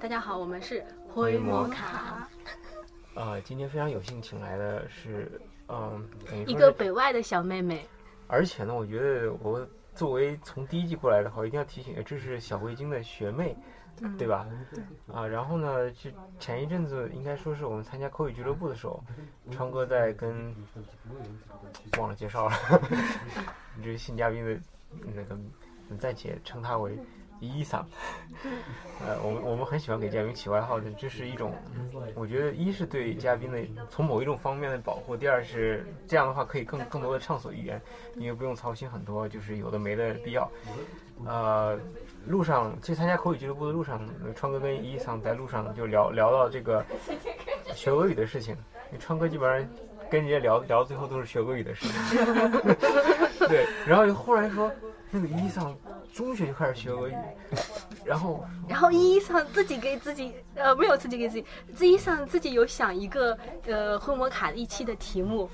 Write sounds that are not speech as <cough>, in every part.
大家好，我们是灰摩卡，啊，今天非常有幸请来的是，嗯，一个北外的小妹妹。而且呢，我觉得我作为从第一季过来的话，我一定要提醒，这是小慧晶的学妹，嗯对吧？啊，然后呢，就前一阵子应该说是我们参加口语俱乐部的时候，川哥在跟忘了介绍了，你 <laughs> 这个新嘉宾的那个，暂且称他为伊桑。呃，我们我们很喜欢给嘉宾起外号的，这是一种，我觉得一是对嘉宾的从某一种方面的保护，第二是这样的话可以更更多的畅所欲言，因为不用操心很多就是有的没的必要。呃，路上去参加口语俱乐部的路上，川哥跟伊桑在路上就聊聊到这个学俄语的事情，因为川哥基本上跟人家聊聊到最后都是学俄语的事情。<laughs> 对，然后就忽然说那个伊桑中学就开始学俄语，然后然后一上自己给自己，呃，没有自己给自己，自己上自己有想一个呃灰摩卡一期的题目，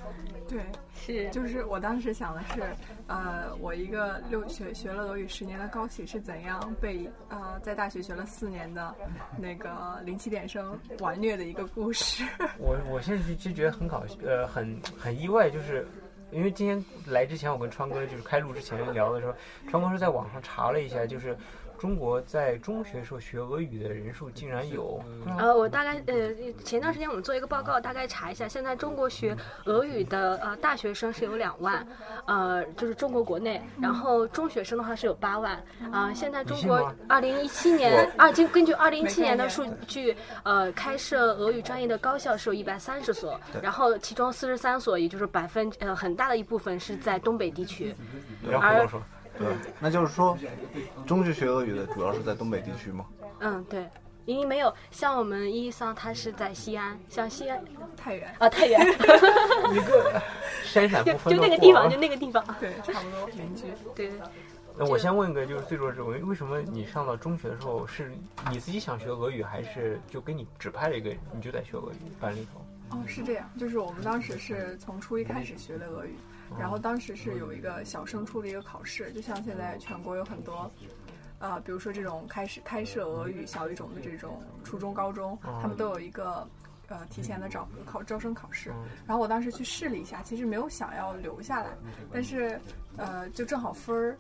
对，是。就是我当时想的是，呃，我一个六学学了俄语十年的高启是怎样被呃在大学学了四年的那个零起点生玩虐的一个故事。<laughs> 我我现在就就觉得很搞笑，呃，很很意外，就是因为今天来之前，我跟川哥就是开录之前聊的时候，川哥是在网上查了一下，就是中国在中学时候学俄语的人数竟然有，呃，我大概呃前段时间我们做一个报告，大概查一下，现在中国学俄语的呃大学生是有两万，呃就是中国国内，然后中学生的话是有八万，啊、现在中国二零一七年二经根据二零一七年的数据，呃开设俄语专业的高校是有一百三十所，然后其中四十三所，也就是百分呃很大的一部分是在东北地区，然后我说，对，那就是说，中学学俄语的主要是在东北地区吗？嗯对。因为没有像我们一桑，他是在西安，像西安太原，啊太原，<laughs> 一个 <laughs> 闪闪不分的 <laughs> 就那个地方，就那个地方，对，差不多邻居。对。那我先问一个，就是最重要的是，为为什么你上到中学的时候，是你自己想学俄语，还是就给你指派了一个你就在学俄语班里头？哦，是这样，就是我们当时是从初一开始学的俄语，然后当时是有一个小升初的一个考试，就像现在全国有很多，呃，比如说这种开始开设俄语小语种的这种初中、高中，他们都有一个呃提前的找考招生考试。然后我当时去试了一下，其实没有想要留下来，但是呃，就正好分儿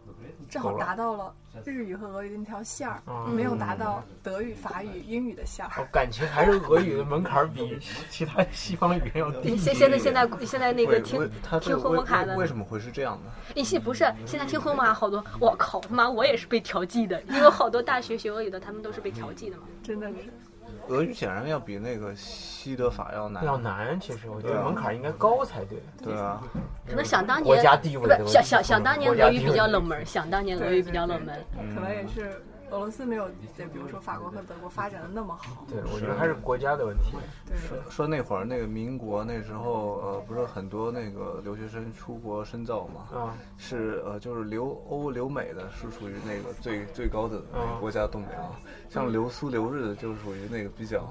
正好达到了日语和俄语的那条线儿，嗯没有达到德语、法语、英语的线儿。哦，感情还是俄语的门槛儿比其他西方语言要低。现现在现在现在那个为听听个为灰摩卡的为为什么会是这样呢？一些不是现在听灰摩卡好多，我靠他妈我也是被调剂的，因为好多大学学俄语的他们都是被调剂的嘛。真的是，俄语显然要比那个西德法要难。要难，其实我觉得门槛应该高才对。对啊，可能想当年国家地位想想想当年俄语比较冷门，想当年俄语比较冷门。可能也是俄罗斯没有，对比如说法国和德国发展的那么好。对，我觉得还是国家的问题。对，说那会儿那个民国那时候，呃，不是很多那个留学生出国深造嘛，啊，是呃，就是留欧留美的是属于那个最最高等的那个国家东北啊，像留苏留日的就是属于那个比较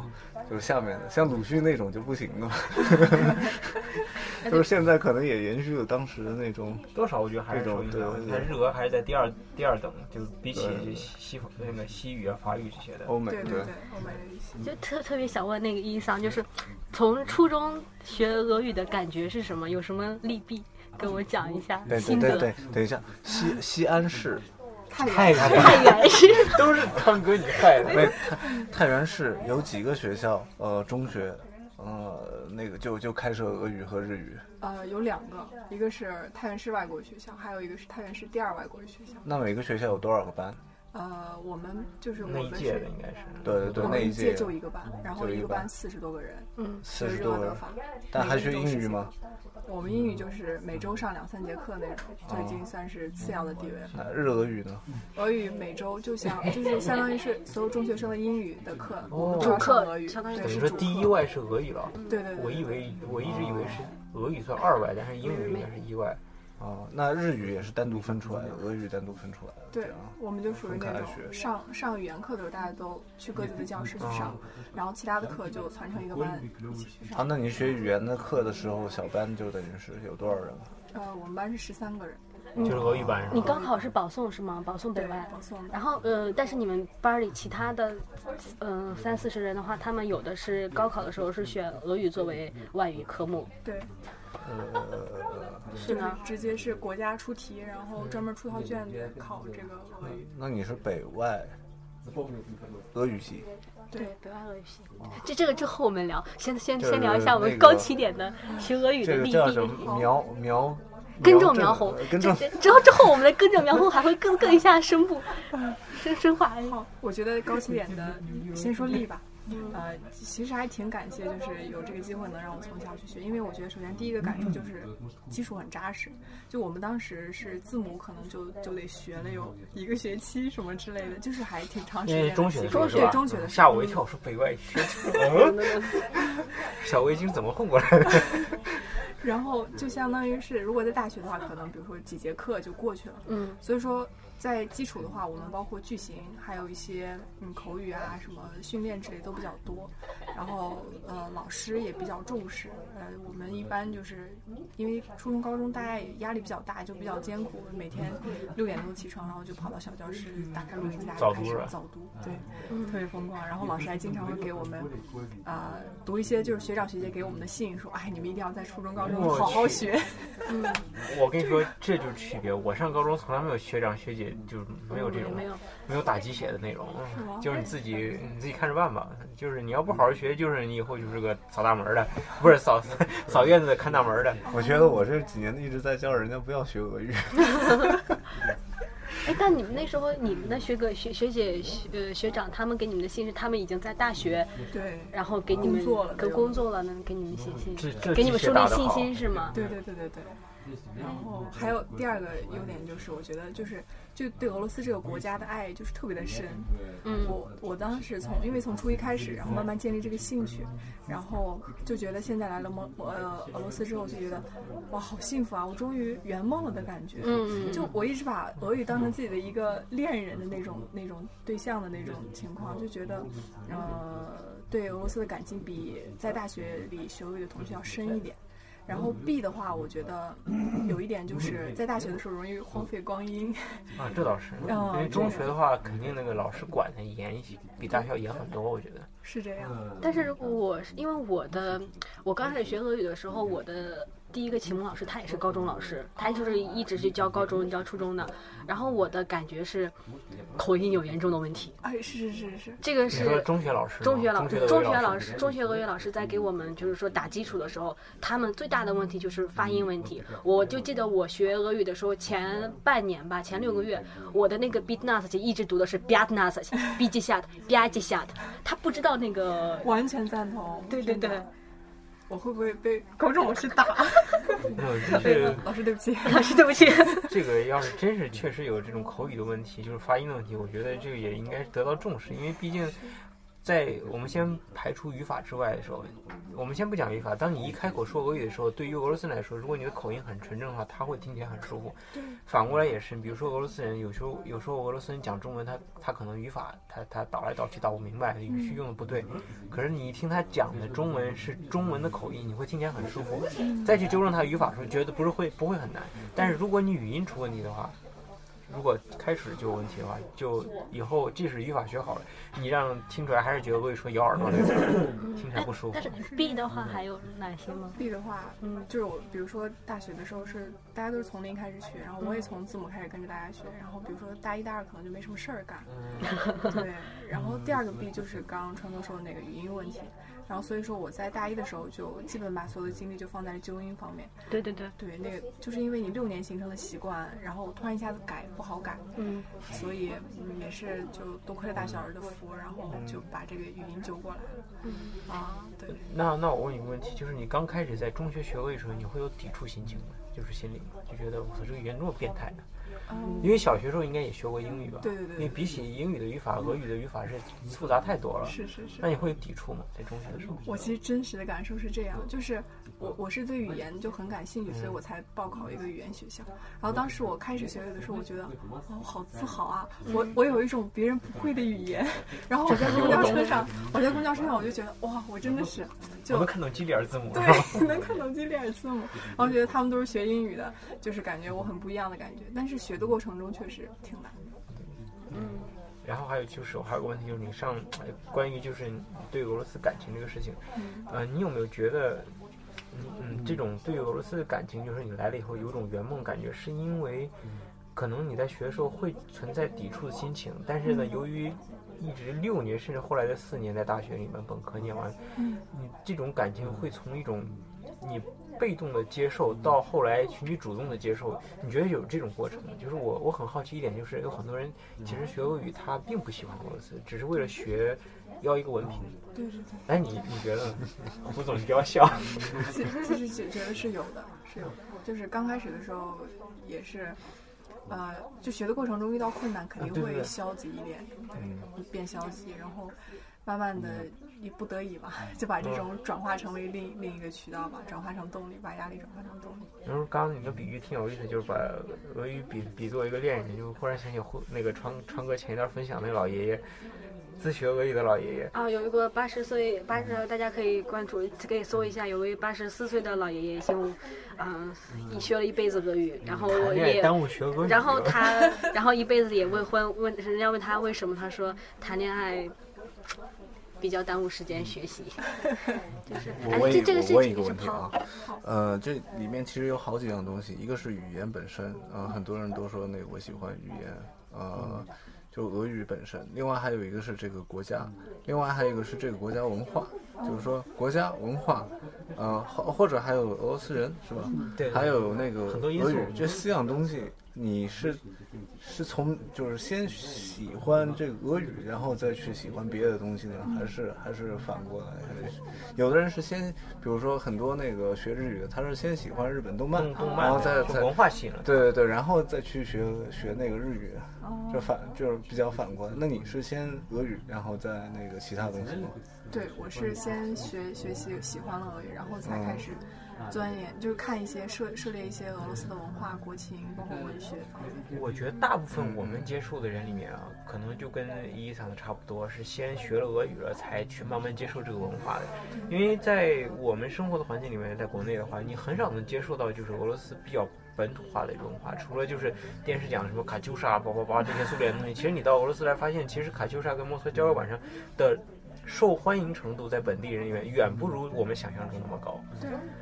就是下面的，像鲁迅那种就不行了。<laughs> 就是现在可能也延续了当时的那种，多少我觉得还是对日俄还是在第二第二等，就比起对西西方那个西语啊、法语这些的。欧美对对对，欧美的一些。就特特别想问那个伊桑，就是从初中学俄语的感觉是什么？有什么利弊？跟我讲一下对对心得。对对，等一下，西西安市，太太远，太原市 <laughs> 都是康哥你害的。没太太原市有几个学校，呃，中学，呃，那个就就开设俄语和日语。呃，有两个，一个是太原市外国语学校，还有一个是太原市第二外国语学校。那每个学校有多少个班？呃，我们就是我那一们是届的应该是。对对对，我们一那届就一个班，然后就一个班四十多个人，嗯，四十多个人。但还学英语吗？我们英语就是每周上两三节课那种，就已哦经算是次要的地位了。那日俄语呢？俄语每周就像 <laughs> 就是相当于是所有中学生的英语的课，我们都主要上俄课语，相当于对，等于说是第一外是俄语了。对对对，我以为我一直以为是俄语算二外，但是英语应该是一外。哦，那日语也是单独分出来的，俄语单独分出来的。对我们就属于那种上上语言课的时候，大家都去各自的教室去上，然后其他的课就攒成一个班一起去啊，上。那你学语言的课的时候，小班就等于是有多少人？呃，我们班是十三个人，就是俄语班是吧？你高考是保送是吗？保送北，外。保送。然后呃，但是你们班里其他的，呃，三四十人的话，他们有的是高考的时候是选俄语作为外语科目，对，呃，是是呢。直接是国家出题，然后专门出套卷子考这个俄语。那你是北外俄语系？对，北外俄语系。这这个之后我们聊，先先先聊一下我们高起点的学俄语的历这个叫什历。么苗苗？根正苗红，根正这之后之后我们的跟着苗红还会更更一下深部，深深化。好，我觉得高起点的，先说力吧。呃，其实还挺感谢，就是有这个机会能让我从小去学，因为我觉得首先第一个感受就是基础很扎实。就我们当时是字母，可能就就得学了有一个学期什么之类的，就是还挺长时间。中学的时候中学？中学的时候吓我一跳，我说北外学，嗯，<laughs> <laughs> 小围巾怎么混过来的？<laughs> 然后就相当于是，如果在大学的话，可能比如说几节课就过去了。嗯，所以说，在基础的话，我们包括句型，还有一些嗯口语啊什么训练之类都比较多。然后呃，老师也比较重视。呃，我们一般就是因为初中、高中大家也压力比较大，就比较艰苦，每天六点多起床，然后就跑到小教室，打开录音机，大家就开始早读对，特别疯狂。然后老师还经常会给我们啊、读一些就是学长学姐给我们的信，说哎你们一定要在初中、高中好好去学。<laughs> 我跟你说，这就是区别。我上高中从来没有学长学姐，就是没有这种没有。没有打鸡血的内容，就是你自己你自己看着办吧。就是你要不好好学，就是你以后就是个扫大门的，不是扫 <laughs> 扫院子看大门的。我觉得我这几年一直在教人家不要学俄语。<laughs> 哎，但你们那时候，你们的学哥、学学姐、学呃学长，他们给你们的信是他们已经在大学，对，然后给你们工作了跟工作了能，给你们信心这，这给你们树立信心是吗？对对对对对。然后还有第二个优点就是，我觉得就是就对俄罗斯这个国家的爱就是特别的深。嗯我我当时从因为从初一开始，然后慢慢建立这个兴趣，然后就觉得现在来了蒙呃俄罗斯之后，就觉得哇好幸福啊，我终于圆梦了的感觉。就我一直把俄语当成自己的一个恋人的那种那种对象的那种情况，就觉得呃对俄罗斯的感情比在大学里学俄语的同学要深一点。然后 B 的话，我觉得有一点就是在大学的时候容易荒废光阴。啊，这倒是，嗯因为中学的话，肯定那个老师管的严一些，比大学要严很多，我觉得。是这样，但是如果我是因为我的，我刚开始学俄语的时候，我的第一个启蒙老师他也是高中老师，他就是一直是教高中、教初中的。然后我的感觉是口音有严重的问题，哎，是是是是，这个是中学老师，中学老师中学老老师中学俄语老师在给我们就是说打基础的时候，他们最大的问题就是发音问题。我就记得我学俄语的时候，前半年吧，前六个月，我的那个 b i t n a s 一直读的是 b i a t n a s b i j s h a t b i j s h a t 他不知道那个。完全赞同。对对对我会不会被高中老师打？没有，就是老师对不起。老师对不起。<laughs> 这个要是真是确实有这种口语的问题，就是发音的问题，我觉得这个也应该得到重视，因为毕竟。在我们先排除语法之外的时候，我们先不讲语法。当你一开口说俄语的时候，对于俄罗斯人来说，如果你的口音很纯正的话，他会听起来很舒服。反过来也是，比如说俄罗斯人，有时候有时候俄罗斯人讲中文，他他可能语法他他倒来倒去倒不明白，语序用的不对。可是你一听他讲的中文是中文的口音，你会听起来很舒服。再去纠正他语法的时候，觉得不是会不会很难。但是如果你语音出问题的话，如果开始就有问题的话，就以后即使语法学好了，你让听出来还是觉得俄语说咬耳朵那种，听起来不舒服但。是 B 的话还有哪些吗？B 的话，嗯就是我，比如说大学的时候是大家都是从零开始学，然后我也从字母开始跟着大家学，然后比如说大一、大二可能就没什么事儿干，对。然后第二个 B 就是刚刚川哥说的那个语音问题，然后所以说我在大一的时候就基本把所有的精力就放在了纠音方面。对对对，对，那个就是因为你六年形成的习惯，然后突然一下子改不好改，嗯，所以嗯也是就多亏了大小儿的福，然后就把这个语音纠过来了。嗯啊，对。那那我问你个问题，就是你刚开始在中学学位的时候，你会有抵触心情吗？就是心里吗？就觉得我操，这个语言这么变态呢？嗯，因为小学时候应该也学过英语吧？对对对因为比起英语的语法，俄语的语法是复杂太多了。是是是那。你会有抵触吗？在中学的时候？我其实真实的感受是这样，就是我我是对语言就很感兴趣，所以我才报考一个语言学校。然后当时我开始学语的时候，我觉得哦，好自豪啊！我我有一种别人不会的语言。然后我在公交车上，我在公交车上我就觉得哇，我真的是我就能看懂基里尔字母？对，<laughs> 能看懂基里尔字母，然后觉得他们都是学英语的，就是感觉我很不一样的感觉。但是学的过程中确实挺难的。然后还有就是，我还有个问题，就是你上呃关于就是对俄罗斯感情这个事情，呃，你有没有觉得，嗯嗯，这种对俄罗斯的感情，就是你来了以后有种圆梦感觉，是因为可能你在学的时候会存在抵触的心情，但是呢，由于一直六年甚至后来的四年在大学里面本科念完，嗯。你这种感情会从一种你被动的接受到后来去你主动的接受，你觉得有这种过程吗？就是我我很好奇一点，就是有很多人其实学俄语他并不喜欢俄罗斯，只是为了学要一个文凭。对对对。哎，你你觉得呢？胡总，你不要笑。其实其实觉觉得是有的，是有的。就是刚开始的时候也是，呃，就学的过程中遇到困难，肯定会消极一点，嗯对，变消极，然后慢慢的也不得已吧，<laughs> 就把嗯这种转化成为另另一个渠道吧，转化成动力，把压力转化成动力。然后刚刚你的比喻挺有意思，就是把俄语比比作一个恋人，就忽然想起胡那个川川哥前一段分享那个老爷爷，自学俄语的老爷爷。啊，有一个八十岁八十，大家可以关注，可以搜一下，有位八十四岁的老爷爷，已经，嗯、学了一辈子俄语，然后也，耽误学俄语。然后 <laughs> 他，然后一辈子也未婚，问人家问他为什么，他说谈恋爱比较耽误时间学习，<laughs> 就是，哎，我问一这这个我问一事情是个问题啊，，呃，这里面其实有好几样东西，一个是语言本身，呃，很多人都说那个我喜欢语言，呃，就俄语本身。另外还有一个是这个国家，另外还有一个是这个国家文化，就是说国家文化，呃，或或者还有俄罗斯人是吧？对还有那个俄语，这四样东西，你是是从就是先喜欢这个俄语，然后再去喜欢别的东西呢，还是还是反过来？还是有的人是先，比如说很多那个学日语的，他是先喜欢日本动漫，动动漫然后再就再文化吸引了。对对对，然后再去学学那个日语，哦就反就是比较反过来。那你是先俄语，然后再那个其他东西吗？对，我是先学学习喜欢了俄语，然后才开始钻研，就是看一些涉涉猎一些俄罗斯的文化、国情，包括文学方面。我觉得大部分我们接触的人里面啊，可能就跟伊伊桑的差不多，是先学了俄语了，才去慢慢接受这个文化的。因为在我们生活的环境里面，在国内的话，你很少能接受到就是俄罗斯比较本土化的一种文化，除了就是电视讲什么卡秋莎、叭叭叭这些苏联的东西，其实你到俄罗斯来发现，其实卡秋莎跟莫斯科郊外晚上的。受欢迎程度在本地人里面远不如我们想象中那么高。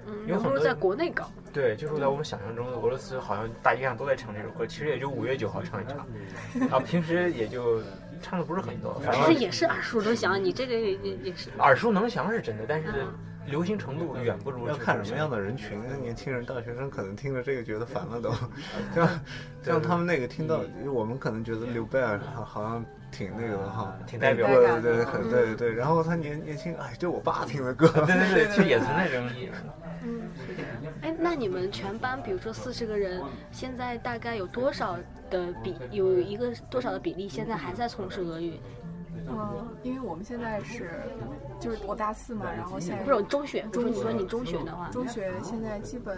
嗯，有很多不如在国内高。对，就是在我们想象中，俄罗斯好像大街上都在唱这首歌，其实也就五月九号唱一唱，然后平时也就唱的不是很多，反正其实也是耳熟能详，你这个也也也是。耳熟能详是真的，但是流行程度远不如。要看什么样的人群，年轻人、大学生可能听着这个觉得烦了都，像像他们那个听到，我们可能觉得刘贝尔好好像挺那个的哈，挺代表对的对对很对对对，然后他年年轻，哎，这我爸听的歌，对对对，其实也存在这种意思。哎，那你们全班，比如说四十个人，现在大概有多少的比有一个多少的比例现在还在从事俄语？嗯，因为我们现在是，就是我大四嘛，然后现在不是中学，中学说你说你中学的话，中学现在基本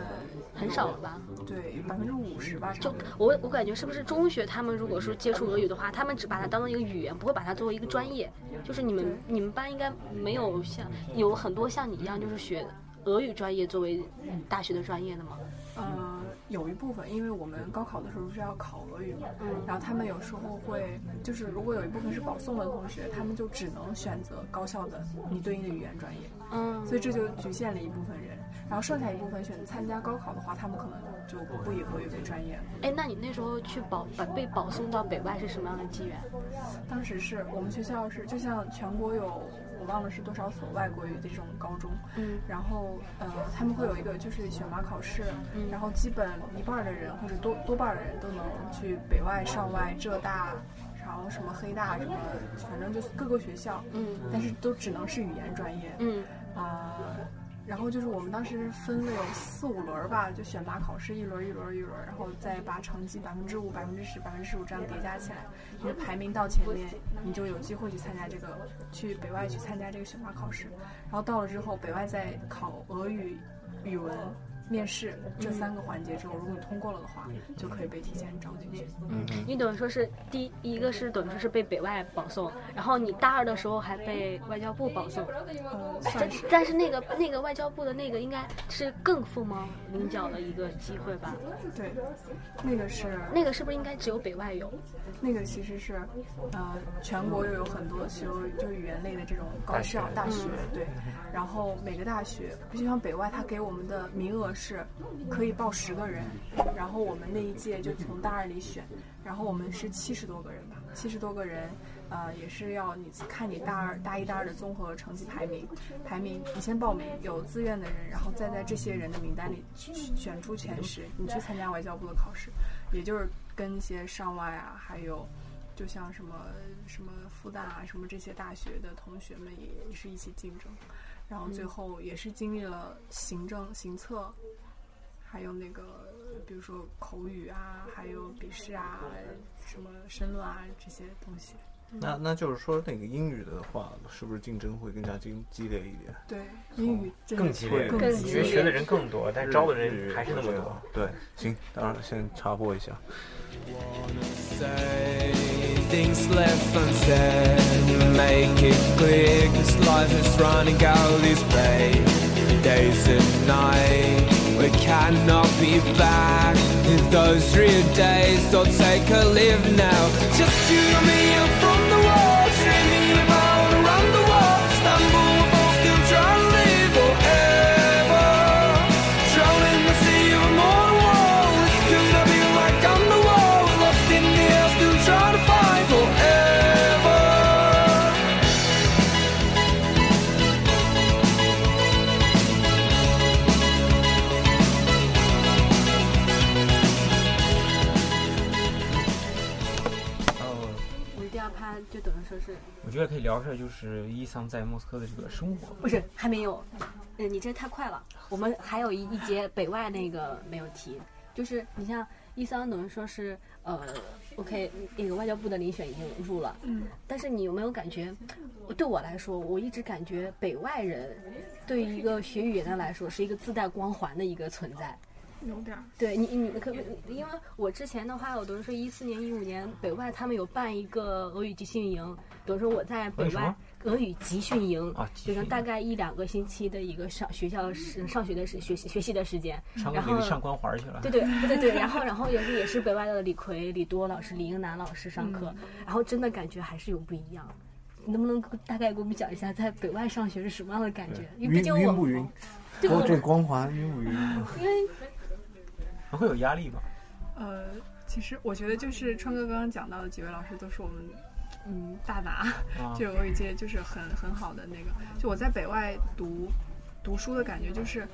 很少了吧？对百分之五十吧，就。我我感觉是不是中学他们如果说接触俄语的话，他们只把它当做一个语言，不会把它作为一个专业。就是你们你们班应该没有像有很多像你一样就是学俄语专业作为大学的专业的吗？呃，有一部分，因为我们高考的时候是要考俄语嘛，嗯然后他们有时候会，就是如果有一部分是保送的同学，他们就只能选择高校的你对应的语言专业，嗯，所以这就局限了一部分人。然后剩下一部分选择参加高考的话，他们可能就不以俄语为专业了。哎，那你那时候去保把被保送到北外是什么样的机缘？当时是我们学校是，就像全国有我忘了是多少所外国语的这种高中，嗯。然后呃他们会有一个就是选拔考试，嗯。然后基本一半的人或者多多半的人都能去北外、上外、浙大，然后什么黑大什么，反正就是各个学校，嗯。但是都只能是语言专业，嗯。啊、然后就是我们当时分了有四五轮儿吧，就选拔考试一轮一轮一轮，然后再把成绩百分之五、百分之十、百分之十五这样叠加起来，你的排名到前面，你就有机会去参加这个去北外去参加这个选拔考试。然后到了之后，北外再考俄语、语文。面试这三个环节之后，如果你通过了的话，就可以被提前招进去。嗯，你等于说是第一个是等于说是被北外保送，然后你大二的时候还被外交部保送，嗯，但算是但是那个那个外交部的那个应该是更凤毛麟角的一个机会吧？对，那个是那个是不是应该只有北外有？那个其实是，呃，全国又有很多修就是语言类的这种高校大学，对。然后每个大学，就像北外，它给我们的名额是是可以报十个人，然后我们那一届就从大二里选，然后我们是七十多个人吧，七十多个人，呃，也是要你看你大二、大一、大二的综合成绩排名，排名你先报名，有自愿的人，然后再在这些人的名单里选出前十，你去参加外交部的考试，也就是跟一些上外啊，还有就像什么什么复旦啊，什么这些大学的同学们也是一起竞争，然后最后也是经历了行政、行测，还有那个比如说口语啊，还有笔试啊，什么申论啊这些东西。那那就是说，那个英语的话，是不是竞争会更加激激烈一点？对，英语更激烈，更更激烈因为学的人更多，但招的人还是那么多。。对，行，当然先插播一下。say things left unsaid make it clear cause life is running out these fade days and nights we cannot be back in those real days so take a live now just you and me 觉得可以聊一下，就是伊桑在莫斯科的这个生活。不是还没有？嗯，你这太快了。我们还有一一节北外那个没有提，就是你像伊桑等于说是呃，OK，那个外交部的遴选已经入了，嗯，但是你有没有感觉？对我来说，我一直感觉北外人对于一个学语言的来说是一个自带光环的一个存在。有点儿。对你，你可因为我之前的话，我都是说一四年、一五年北外他们有办一个俄语集训营，等于说我在北外俄语集训营，啊就是大概一两个星期的一个上学校时上学的时学习学习的时间，然后上光环去了。对对对对对，然后然后也是也是北外的李逵、李多老师、李英男老师上课，然后真的感觉还是有不一样。你能不能大概给我们讲一下在北外上学是什么样的感觉？因为毕晕竟我晕不晕？对我这光环晕不晕？<laughs> 因为还会有压力吧？呃，其实我觉得就是川哥刚刚讲到的几位老师都是我们，嗯，大拿，啊，就有一些就是很很好的那个。就我在北外读读书的感觉，就是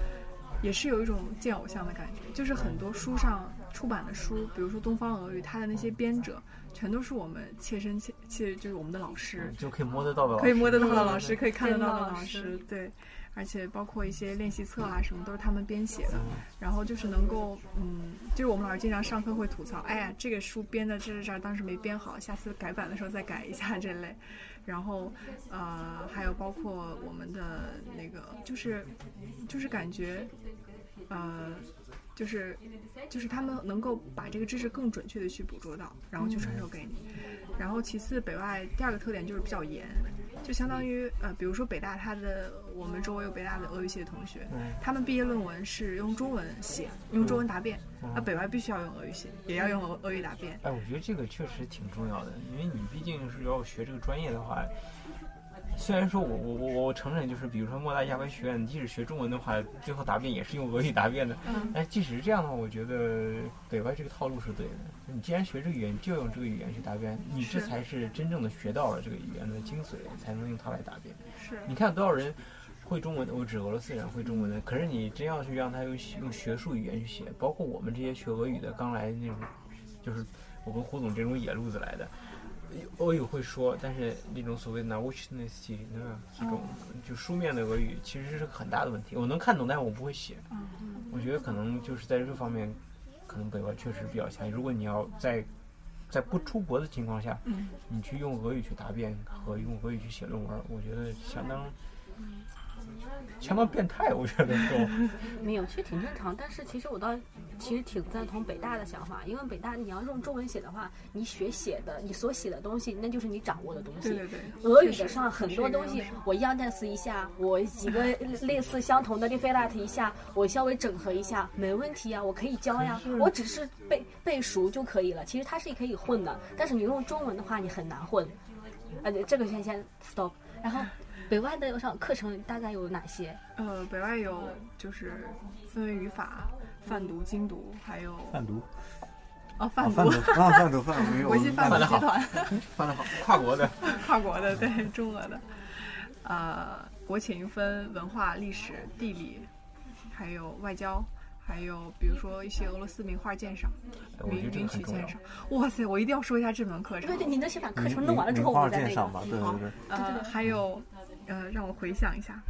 也是有一种见偶像的感觉，就是很多书上出版的书，比如说东方俄语，它的那些编者全都是我们切身切切就是我们的老师，就可以摸得到的，可以摸得到的嗯老师，可以看得到的老师，对。而且包括一些练习册啊什么，都是他们编写的。然后就是能够，嗯，就是我们老师经常上课会吐槽，哎呀，这个书编的这这这儿当时没编好，下次改版的时候再改一下这类。然后，呃，还有包括我们的那个，就是就是感觉，呃，就是就是他们能够把这个知识更准确的去捕捉到，然后去传授给你。然后其次，北外第二个特点就是比较严，就相当于呃，比如说北大，它的我们周围有北大的俄语系的同学，嗯他们毕业论文是用中文写，用中文答辩，嗯那北外必须要用俄语写，也要用俄俄语答辩。哎，我觉得这个确实挺重要的，因为你毕竟是要学这个专业的话，虽然说我我我我承认，就是比如说莫大亚文学院，即使学中文的话，最后答辩也是用俄语答辩的。嗯但即使是这样的话，我觉得北外这个套路是对的。你既然学这个语言，就用这个语言去答辩，你这才是真正的学到了这个语言的精髓，才能用它来答辩。是你看多少人会中文的，我指俄罗斯人会中文的，可是你真要去让他用用学术语言去写，包括我们这些学俄语的刚来那种，就是我跟胡总这种野路子来的。俄语会说，但是那种所谓的 n a u c h n e s 那个这种就书面的俄语，其实是个很大的问题。我能看懂，但是我不会写。嗯我觉得可能就是在这方面，可能北外确实比较强。如果你要在在不出国的情况下，嗯你去用俄语去答辩和用俄语去写论文，我觉得相当相当变态。我觉得都 <laughs> 没有，其实挺正常。但是其实我倒其实挺赞同北大的想法，因为北大你要用中文写的话，你学写的，你所写的东西，那就是你掌握的东西。对对对，俄语的上很多东西是一个优势，我 Yandex 一下，我几个 <laughs> 类似相同的 l i f e l a t 一下，我稍微整合一下，没问题啊，我可以教呀，我只是背背熟就可以了。其实它是可以混的，但是你用中文的话，你很难混。呃，对这个先先 stop。然后北外的上课程大概有哪些？呃，北外有就是分为语法、泛读、精读，还有贩毒，哦啊泛读贩毒，啊贩毒贩毒，<laughs> 国际贩毒集团，<laughs> 泛的好，跨国的。<laughs> 跨国的对中俄的，呃，国情分文化、历史、地理，还有外交。还有比如说一些俄罗斯名画鉴赏、名名曲鉴赏，哇塞！我一定要说一下这门课程。对对，你能先把课程弄完了之后，我们再那鉴赏吧，个。对对对，呃，还有呃，让我回想一下，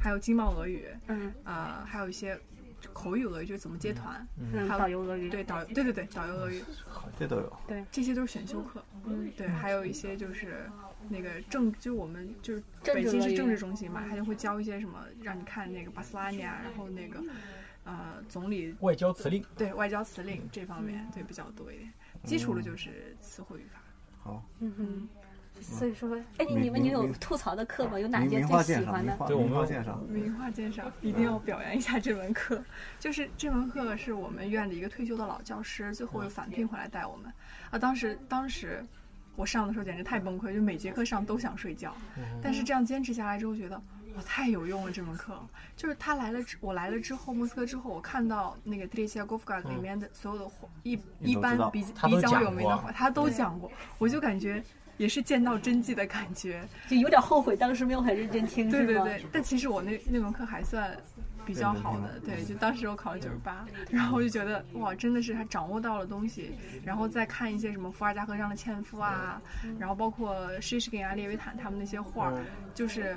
还有经贸俄语，嗯呃，还有一些口语俄语，就是怎么接团，嗯，还有导游俄语。对导对对对导游俄语，这都有。对这些都是选修课。嗯，对，还有一些就是那个政，就我们就是北京是政治中心嘛，他就会教一些什么，让你看那个巴斯拉尼亚，然后那个呃总理外交辞令，对外交辞令这方面对比较多一点，基础的就是词汇语法。好，嗯哼。所以说，哎，你们你有吐槽的课吗？有哪些最喜欢的？对我们名画鉴赏，名画鉴赏一定要表扬一下这门课，<laughs> 就是这门课是我们院的一个退休的老教师，最后又返聘回来带我们。啊，当时当时我上的时候简直太崩溃，就每节课上都想睡觉，但是这样坚持下来之后，觉得哇太有用了这门课。就是他来了之，我来了之后，莫斯科之后，我看到那个 t r e s i a g o v k a 里面的所有的话一一般比比较有名的过话，他都讲过，我就感觉也是见到真迹的感觉。就有点后悔当时没有很认真听，是吗？对对对，但其实我那那门课还算比较好的，对，就当时我考了九十八，然后我就觉得哇，真的是他掌握到了东西，然后再看一些什么伏尔加河上的纤夫啊，然后包括施什根啊、列维坦他们那些画儿，就是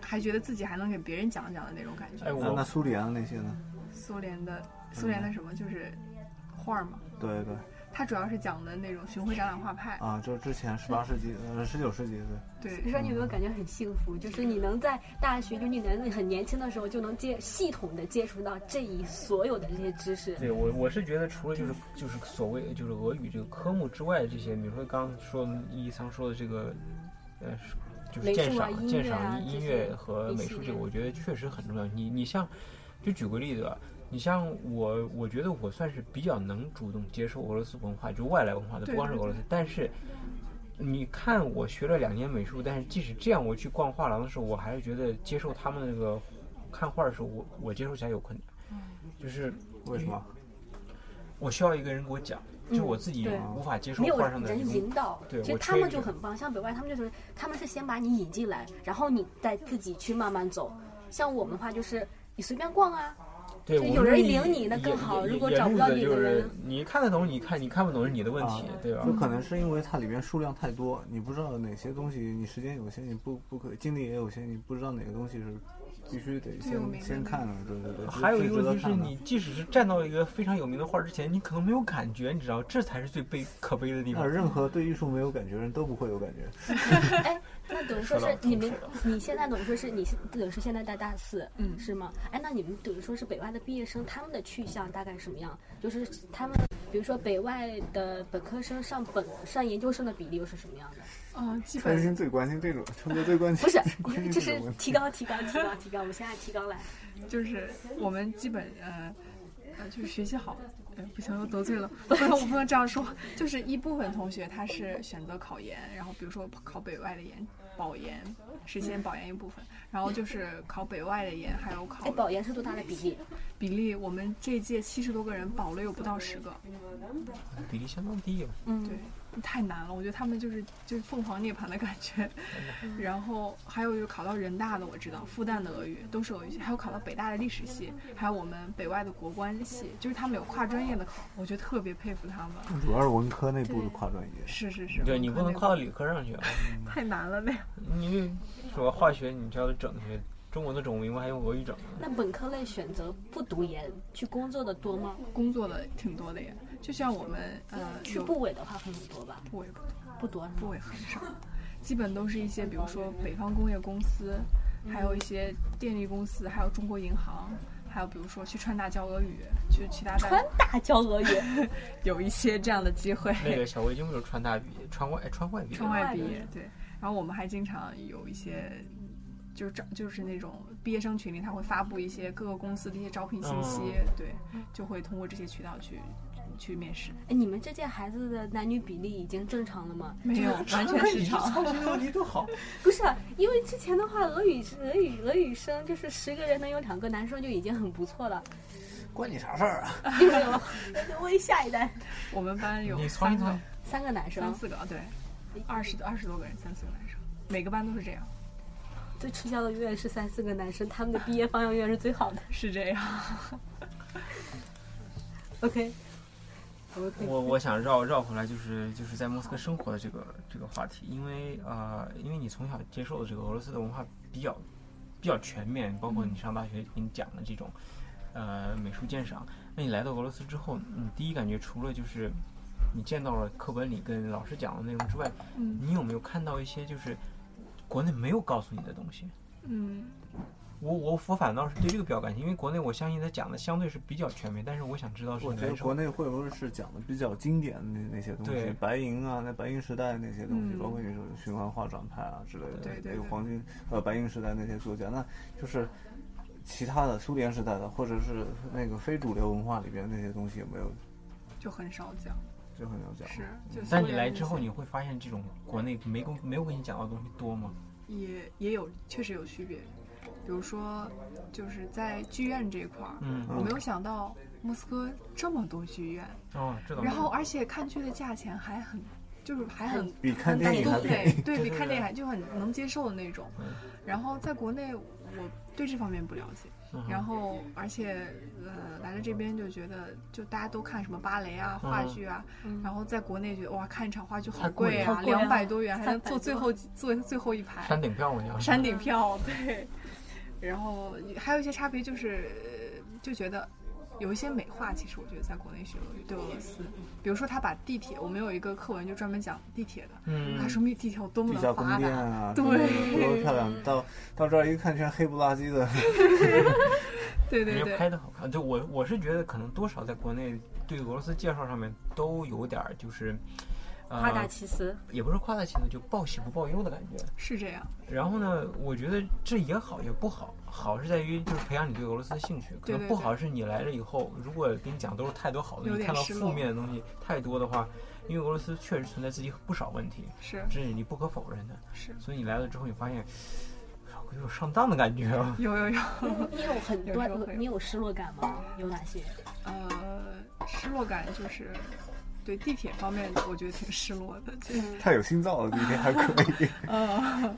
还觉得自己还能给别人讲讲的那种感觉。哎，那那苏联的那些呢？苏联的苏联的什么就是画儿嘛，对对它主要是讲的那种巡回展览画派，啊，就是之前十八世纪呃十九世纪对，对你说你有没有感觉很幸福？就是你能在大学，就你能很年轻的时候就能接系统的接触到这一所有的这些知识。对我我是觉得，除了就是就是所谓就是俄语这个科目之外，这些比如说刚刚说伊桑说的这个，呃，就是美鉴术啊鉴乐啊赏音音乐和美术这个，我觉得确实很重要。你你像，就举个例子吧，你像我，我觉得我算是比较能主动接受俄罗斯文化，就外来文化的，不光是俄罗斯，但是。你看，我学了两年美术，但是即使这样，我去逛画廊的时候，我还是觉得接受他们那个看画的时候，我我接受起来有困难，就是为什么？我需要一个人给我讲，就我自己无法接受画上的人引导，对其实他们就很棒。像北外，他们就是他们是先把你引进来，然后你再自己去慢慢走。像我们的话，就是你随便逛啊，对，有人我们是领你那野更好如果找不到野路子就是你的人你看得懂，你看你看不懂是你的问题，啊对吧就？可能是因为它里面数量太多，你不知道哪些东西，你时间有限，你不不可精力也有限，你不知道哪个东西是必须得先先看了，对对对。还有一个最值得问题是你即使是站到一个非常有名的画之前，你可能没有感觉，你知道，这才是最悲可悲的地方。那任何对艺术没有感觉的人都不会有感觉。<laughs> 哎，那等于说是你们你现在等于说是你等于说现在在大四，嗯是吗？哎，那你们等于说是北外的毕业生，他们的去向大概什么样？就是他们，比如说北外的本科生上本上研究生的比例又是什么样的？嗯，基开本心最关心这种，<laughs> 春哥最关心不是 <laughs> 这是。提纲提纲提纲提纲，我们现在提纲来。就是我们基本呃呃就是学习好，哎不行又得罪了，<laughs> 不能我不能这样说，就是一部分同学他是选择考研，然后比如说考北外的研保研，是先保研一部分，然后就是考北外的研，还有考哎，保研是多大的比例？比例。我们这届七十多个人保了有不到十个，比例相当低哦。嗯，对，太难了。我觉得他们就是就是凤凰涅槃的感觉。然后还有就是考到人大的，我知道复旦的俄语都是俄语系，还有考到北大的历史系，还有我们北外的国关系，就是他们有跨专业的考，我觉得特别佩服他们。主要是文科内部的跨专业。是是是，对你不能跨跨到理科上去啊。太难了那样。你说化学你就要整去，中文的整不明白，还用俄语整。那本科类选择不读研去工作的多吗？工作的挺多的耶，就像我们呃去部委的话会很多吧？部委不多，不多部委很少，基本都是一些比如说北方工业公司，还有一些电力公司，还有中国银行，还有比如说去川大教俄语，去其他大川大教俄语，有一些这样的机会。那个小魏就是川大毕业，川外川外毕业。川外毕业，对。然后我们还经常有一些，就是招，就是那种毕业生群里，他会发布一些各个公司的一些招聘信息，对，就会通过这些渠道去去面试。哎，你们这届孩子的男女比例已经正常了吗？没有，完全失常。操心的问题多好。<laughs> 不是，因为之前的话，俄语俄语俄语生就是十个人能有两个男生就已经很不错了。关你啥事儿啊？有没有？为下一代，我们班有三个。三个男生三，四个，对，二十二十多个人，三四个男生，每个班都是这样，最吃香的永远是三四个男生，他们的毕业方向永远是最好的。<laughs> 是这样。OK。我我想绕绕回来，就是就是在莫斯科生活的这个这个话题，因为呃，因为你从小接受的这个俄罗斯的文化比较比较全面，包括你上大学给你讲的这种呃美术鉴赏，那你来到俄罗斯之后，你第一感觉除了就是你见到了课本里跟老师讲的内容之外，嗯。你有没有看到一些就是国内没有告诉你的东西？嗯，我我我反倒是对这个比较感兴趣，因为国内我相信他讲的相对是比较全面，但是我想知道是我觉得国内会不会是讲的比较经典的那那些东对西，白银啊，那白银时代那些东西，嗯包括你说循环化转派啊之类的，对对对那个黄金呃白银时代那些作家，那就是其他的苏联时代的，或者是那个非主流文化里边那些东西有没有就很少讲，就很少讲？是。就但你来之后，你会发现这种国内没跟没有跟你讲到的东西多吗？也也有确实有区别，比如说就是在剧院这一块儿，嗯我没有想到莫斯科这么多剧院，然后而且看剧的价钱还很，就是还很比看电影还。对，<laughs> 比看电影还就很能接受的那种嗯。然后在国内，我对这方面不了解。然后，而且，呃，来了这边就觉得，就大家都看什么芭蕾啊、话剧啊，嗯然后在国内觉得哇，看一场话剧好贵啊，两百多元，还能坐最后坐最后一排。山顶票嘛，你要山顶票，对。然后还有一些差别就是，呃就觉得有一些美化，其实我觉得在国内学俄语对俄罗斯，比如说他把地铁，我们有一个课文就专门讲地铁的，嗯他说明地铁有多么的发达，殿啊，对多么漂亮！到到这儿一看，全黑不拉几的。<laughs> 对对人家对，拍的好看。就我我是觉得可能多少在国内对俄罗斯介绍上面都有点儿就是，夸大呃，其词。也不是夸大其词，就报喜不报忧的感觉。是这样，然后呢，我觉得这也好也不好，好是在于就是培养你对俄罗斯的兴趣，可能不好是你来了以后，如果给你讲都是太多好的，你看到负面的东西太多的话，因为俄罗斯确实存在自己不少问题，是这是你不可否认的。是，所以你来了之后，你发现有种上当的感觉啊。有有有，<laughs> 你有很多你有失落感吗？有哪些？呃，失落感就是。对地铁方面，我觉得挺失落的，就是太有心造了，地铁还可以。<laughs> 嗯，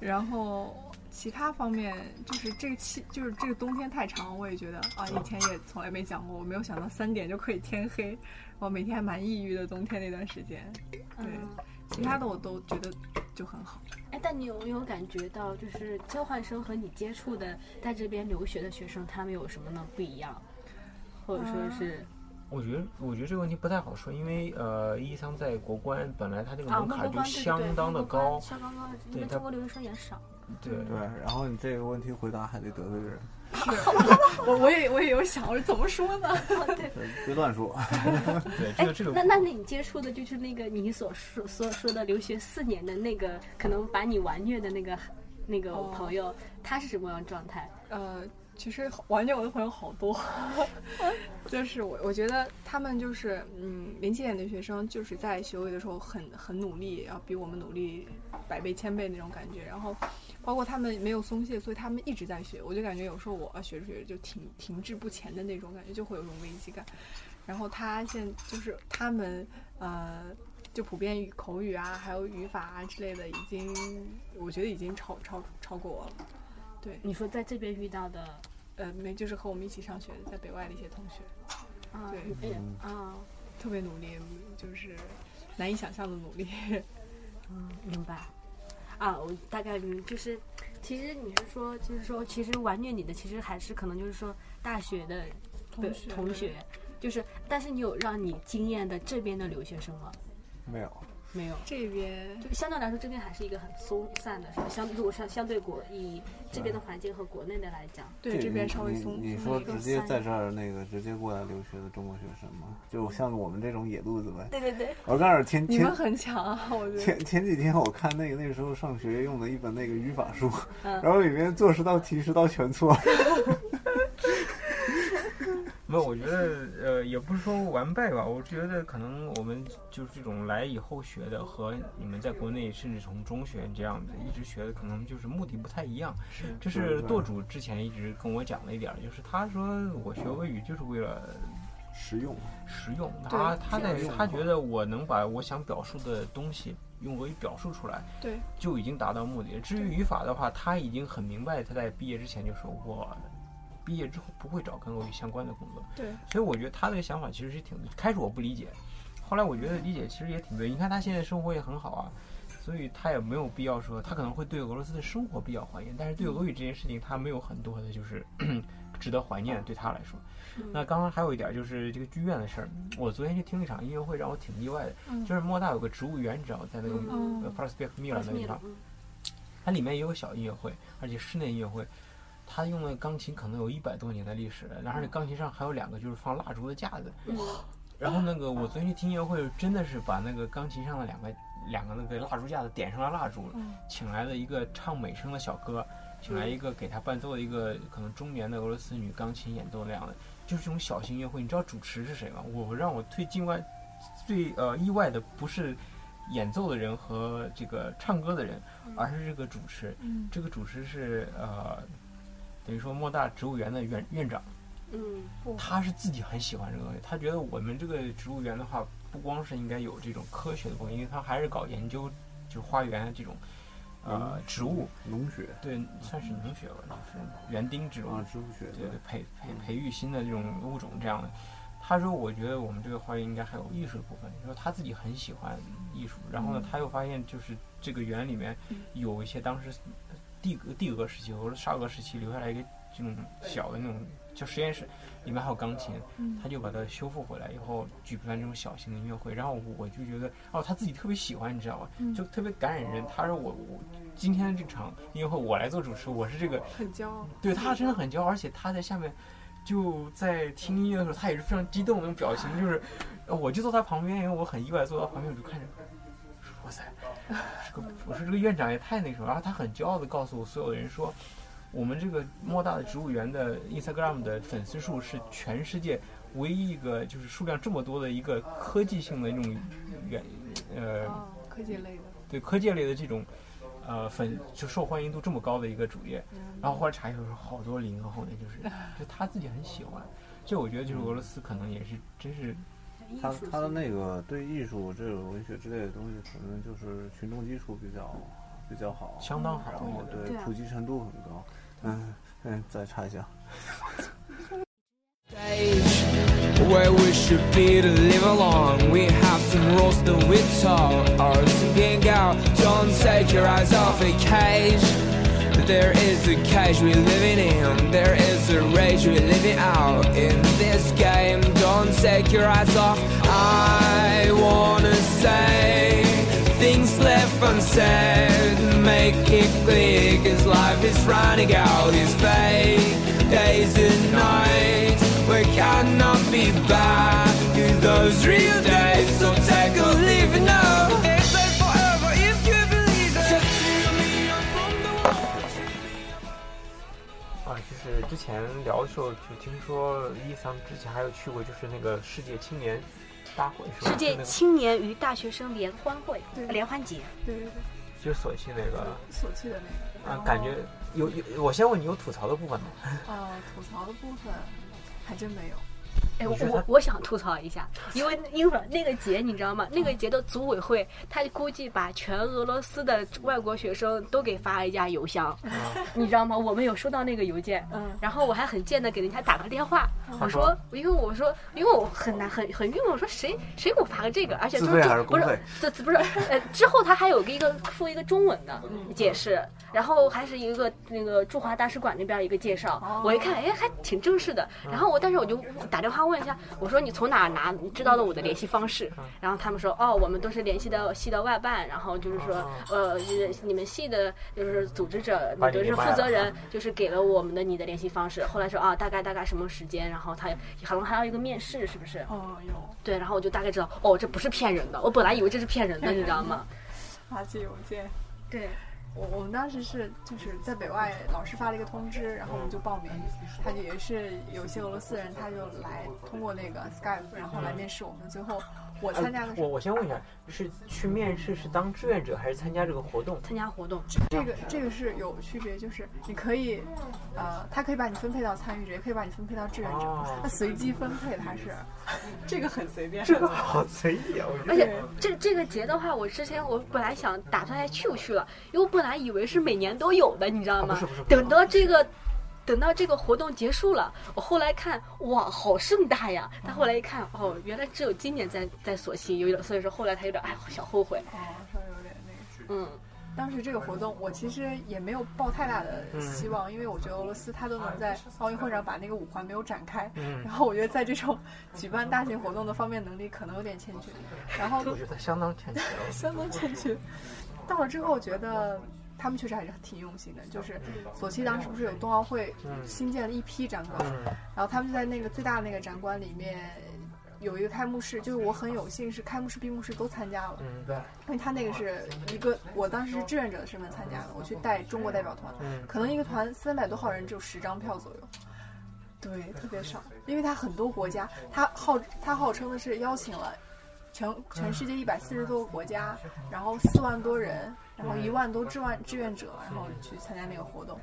然后其他方面就是这个气，就是这个冬天太长，我也觉得啊，以前也从来没讲过，我没有想到三点就可以天黑，我每天还蛮抑郁的，冬天那段时间。对，嗯其他的我都觉得就很好。哎，但你有没有感觉到，就是交换生和你接触的在这边留学的学生，他们有什么呢不一样，或者说是我觉得，我觉得这个问题不太好说，因为呃，伊桑在国关本来他这个啊，门槛就相当的高，相当高，因对中国留学生也少。对对，然后你这个问题回答还得得罪人，<laughs> 我我也我也有想，我说怎么说呢？<laughs> 对别乱说。对，这个这个那那你接触的就是那个你所说所说的留学四年的那个，可能把你完虐的那个那个哦朋友，他是什么样的状态？呃，其实玩这个的朋友好多，<laughs> 就是我我觉得他们就是嗯，零七年的学生就是在学位的时候很很努力，要比我们努力百倍千倍那种感觉。然后包括他们没有松懈，所以他们一直在学。我就感觉有时候我学着学着就停停滞不前的那种感觉，就会有种危机感。然后他现就是他们呃，就普遍语口语啊，还有语法啊之类的，已经我觉得已经超超超过我了。对，你说在这边遇到的，呃，没就是和我们一起上学的，在北外的一些同学，啊，对嗯啊，特别努力，就是难以想象的努力。<laughs> 嗯，明白。啊，我大概嗯，就是，其实你是说，就是说，其实玩虐你的，其实还是可能就是说大学的同学同学，就是，但是你有让你惊艳的这边的留学生吗？没有，没有，这边就相对来说，这边还是一个很松散的，是吧？相如果相相对国以这边的环境和国内的来讲，对这边稍微你松。你说直接在这儿那个直接过来留学的中国学生吗？就像我们这种野路子呗。对对对，我告诉你，前前你们很强啊，我觉得。前前几天我看那个那时候上学用的一本那个语法书，嗯然后里面做十道题十道全错。<laughs> 我觉得呃，也不是说完败吧，我觉得可能我们就是这种来以后学的和你们在国内甚至从中学这样子一直学的，可能就是目的不太一样。这是舵主之前一直跟我讲的一点儿，就是他说我学俄语就是为了实用，实用，他他在他觉得我能把我想表述的东西用俄语表述出来，对，就已经达到目的了。至于语法的话，他已经很明白，他在毕业之前就说我毕业之后不会找跟俄语相关的工作。对，所以我觉得他这个想法其实是挺，开始我不理解，后来我觉得理解其实也挺对。你看他现在生活也很好啊，所以他也没有必要说，他可能会对俄罗斯的生活比较怀念，但是对俄语这件事情他没有很多的就是 <coughs> 值得怀念，对他来说。那刚刚还有一点就是这个剧院的事儿，我昨天去听了一场音乐会，让我挺意外的，嗯就是莫大有个植物园，你知道，在那个嗯呃 p r o s p e c t Milan 那个地方，嗯它里面也有小音乐会，而且室内音乐会。它用的钢琴可能有一百多年的历史了，然后那钢琴上还有两个就是放蜡烛的架子。然后那个我昨天去听音乐会，真的是把那个钢琴上的两个两个那个蜡烛架子点上了蜡烛，嗯请来了一个唱美声的小哥，请来一个给他伴奏的一个可能中年的俄罗斯女钢琴演奏那样的，就是这种小型音乐会。你知道主持是谁吗？我让我最境外、最呃意外的不是演奏的人和这个唱歌的人，而是这个主持。嗯这个主持是呃，等于说莫大植物园的院院长。嗯他是自己很喜欢这个东西，他觉得我们这个植物园的话，不光是应该有这种科学的部分，因为他还是搞研究，就花园这种，呃，植物，农学对，算是农学吧，就是园丁这种，啊，植物学对对，培培培育新的这种物种这样的。他说，我觉得我们这个花园应该还有艺术的部分。说他自己很喜欢艺术，然后呢，他又发现就是这个园里面有一些当时帝俄帝俄时期或者沙俄时期留下来一个这种小的那种叫实验室，里面还有钢琴，嗯他就把它修复回来以后举办这种小型的音乐会，然后我就觉得哦，他自己特别喜欢，你知道吗？嗯就特别感染人。他说我我今天的这场音乐会我来做主持，我是这个很骄傲。对他真的很骄傲，而且他在下面就在听音乐的时候，他也是非常激动那种表情，就是呃我就坐他旁边，因为我很意外坐他旁边，我就看着，哇塞，这个我说这个院长也太那什么，然后他很骄傲的告诉所有的人说，我们这个莫大的植物园的 Instagram 的粉丝数是全世界唯一一个就是数量这么多的一个科技性的那种园呃哦，科技类的。对科技类的这种呃粉就受欢迎度这么高的一个主页。然后后来查一下说，好多零和后面就是，就他自己很喜欢。这我觉得就是俄罗斯可能也是真是他他的那个对艺术这种文学之类的东西，可能就是群众基础比较比较好，相当好然后对普及程度很高。嗯嗯，再插一下。stage where we should be to live along. We have some rules that we taught. Being out, don't take your eyes off a cage. There is a cage we're living in. There is a rage we're living out in this game. Don't take your eyes off. I wanna say things left unsaid. Make it clear, cause life is running out. It's fake days and nights. We cannot be back to those real days. So take a leave and 之前前聊的时候就听说伊桑之前还有去过，就是那个世界青年大会是吧？世界青年与大学生联欢会、对联欢节。对对对，就是索契那个所去的那个。啊感觉有有，我先问你有吐槽的部分吗？呃，<laughs> 吐槽的部分还真没有。哎，我我我想吐槽一下，因为 <laughs> 因为那个节你知道吗？那个节的组委会，他估计把全俄罗斯的外国学生都给发了一家邮箱，你知道吗？我们有收到那个邮件，嗯然后我还很贱的给人家打个电话，我说，因为我说，因为我很难很很郁闷，我说谁谁给我发个这个，而且都自费还是不是这不是呃之后他还有一个附一个中文的解释，然后还是一个那个驻华大使馆那边一个介绍，我一看哎还挺正式的，然后我但是我就打电话问一下，我说你从哪儿拿你知道了我的联系方式，然后他们说哦我们都是联系的系的外办，然后就是说呃你们系的就是组织者，你就是负责人，就是给了我们的你的联系方式，后来说啊大概大概什么时间，然后他好像还要一个面试是不是？哦，有对，然后我就大概知道哦这不是骗人的，我本来以为这是骗人的，<laughs> 你知道吗？发起邮件。对。我我们当时是就是在北外，老师发了一个通知，然后我们就报名，他就也是有些俄罗斯人，他就来通过那个 Skype，然后来面试我们。最后我参加的是我我先问一下，是去面试是当志愿者还是参加这个活动？参加活动，这个这个是有区别，就是你可以，呃，他可以把你分配到参与者，也可以把你分配到志愿者哦，他随机分配，他是，<laughs> 这个很随便。这个好随意啊！我觉得而且这这个节的话，我之前我本来想打算还去不去了，因为我本来以为是每年都有的，你知道吗？啊不是不是不是等到这个。等到这个活动结束了，我后来看，哇，好盛大呀！但后来一看，哦，原来只有今年在在索契，有点，所以说后来他有点哎，小后悔。哦，稍微有点那个。嗯，当时这个活动，我其实也没有抱太大的希望，因为我觉得俄罗斯他都能在奥运会上把那个五环没有展开，嗯然后我觉得在这种举办大型活动的方面能力可能有点欠缺，然后我觉得相当欠缺。<laughs> 相当欠缺。到了之后，觉得他们确实还是挺用心的，就是索契当时不是有冬奥会新建了一批展馆，嗯。然后他们就在那个最大的那个展馆里面。有一个开幕式，就是我很有幸是开幕式、闭幕式都参加了，嗯，对，因为他那个是一个，我当时是志愿者的身份参加的，我去带中国代表团，嗯。可能一个团三百多号人只有十张票左右，对，特别少，因为他很多国家，他号他号称的是邀请了全全世界一百四十多个国家，然后四万多人，然后一万多志愿志愿者，然后去参加那个活动，